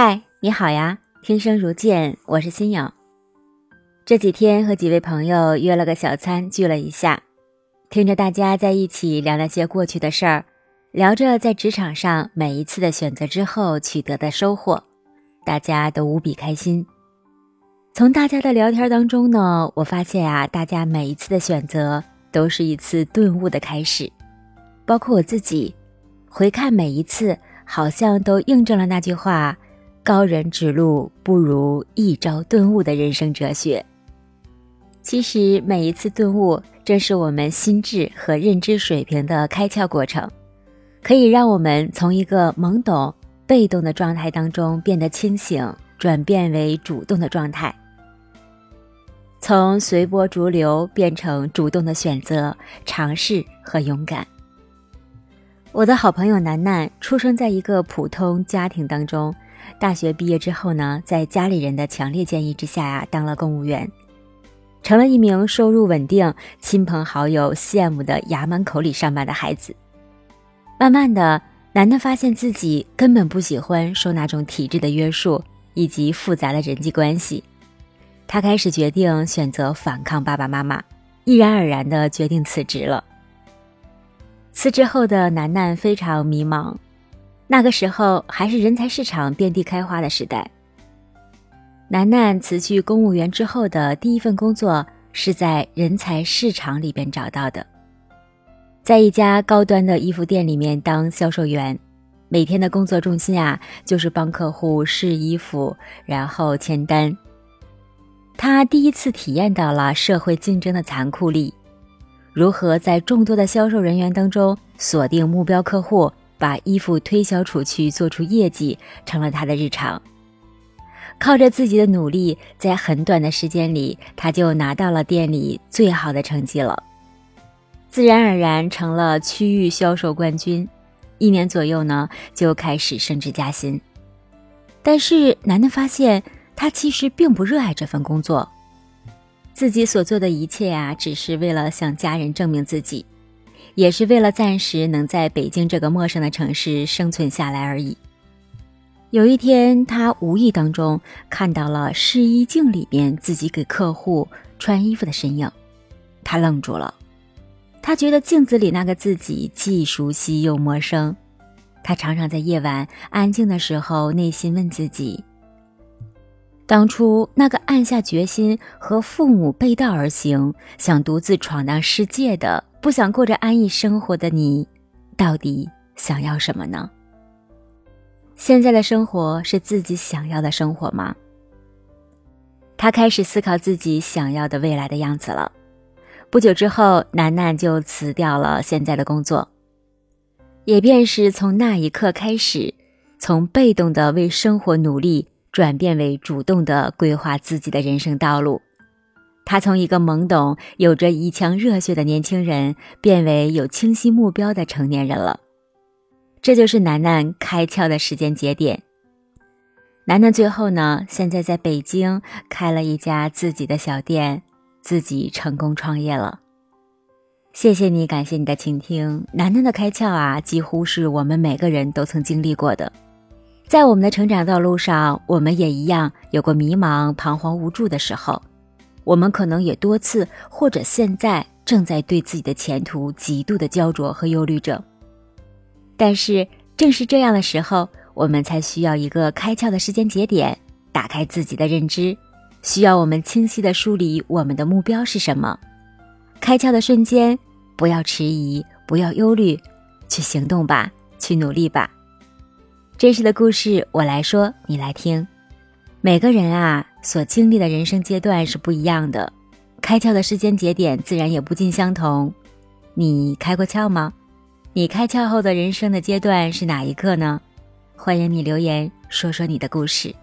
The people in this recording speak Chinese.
嗨，你好呀！听声如见，我是新颖。这几天和几位朋友约了个小餐，聚了一下，听着大家在一起聊那些过去的事儿，聊着在职场上每一次的选择之后取得的收获，大家都无比开心。从大家的聊天当中呢，我发现啊，大家每一次的选择都是一次顿悟的开始，包括我自己，回看每一次，好像都印证了那句话。高人指路不如一朝顿悟的人生哲学。其实每一次顿悟，正是我们心智和认知水平的开窍过程，可以让我们从一个懵懂、被动的状态当中变得清醒，转变为主动的状态，从随波逐流变成主动的选择、尝试和勇敢。我的好朋友楠楠出生在一个普通家庭当中。大学毕业之后呢，在家里人的强烈建议之下呀，当了公务员，成了一名收入稳定、亲朋好友羡慕的衙门口里上班的孩子。慢慢的，楠楠发现自己根本不喜欢受那种体制的约束以及复杂的人际关系，他开始决定选择反抗爸爸妈妈，毅然而然的决定辞职了。辞职后的楠楠非常迷茫。那个时候还是人才市场遍地开花的时代。楠楠辞去公务员之后的第一份工作是在人才市场里边找到的，在一家高端的衣服店里面当销售员，每天的工作重心啊就是帮客户试衣服，然后签单。他第一次体验到了社会竞争的残酷力，如何在众多的销售人员当中锁定目标客户。把衣服推销出去，做出业绩，成了他的日常。靠着自己的努力，在很短的时间里，他就拿到了店里最好的成绩了，自然而然成了区域销售冠军。一年左右呢，就开始升职加薪。但是楠楠发现，他其实并不热爱这份工作，自己所做的一切呀，只是为了向家人证明自己。也是为了暂时能在北京这个陌生的城市生存下来而已。有一天，他无意当中看到了试衣镜里边自己给客户穿衣服的身影，他愣住了。他觉得镜子里那个自己既熟悉又陌生。他常常在夜晚安静的时候，内心问自己：当初那个暗下决心和父母背道而行，想独自闯荡世界的。不想过着安逸生活的你，到底想要什么呢？现在的生活是自己想要的生活吗？他开始思考自己想要的未来的样子了。不久之后，楠楠就辞掉了现在的工作，也便是从那一刻开始，从被动的为生活努力，转变为主动的规划自己的人生道路。他从一个懵懂、有着一腔热血的年轻人，变为有清晰目标的成年人了。这就是楠楠开窍的时间节点。楠楠最后呢，现在在北京开了一家自己的小店，自己成功创业了。谢谢你，感谢你的倾听。楠楠的开窍啊，几乎是我们每个人都曾经历过的。在我们的成长道路上，我们也一样有过迷茫、彷徨无助的时候。我们可能也多次，或者现在正在对自己的前途极度的焦灼和忧虑着。但是，正是这样的时候，我们才需要一个开窍的时间节点，打开自己的认知，需要我们清晰的梳理我们的目标是什么。开窍的瞬间，不要迟疑，不要忧虑，去行动吧，去努力吧。真实的故事，我来说，你来听。每个人啊。所经历的人生阶段是不一样的，开窍的时间节点自然也不尽相同。你开过窍吗？你开窍后的人生的阶段是哪一个呢？欢迎你留言说说你的故事。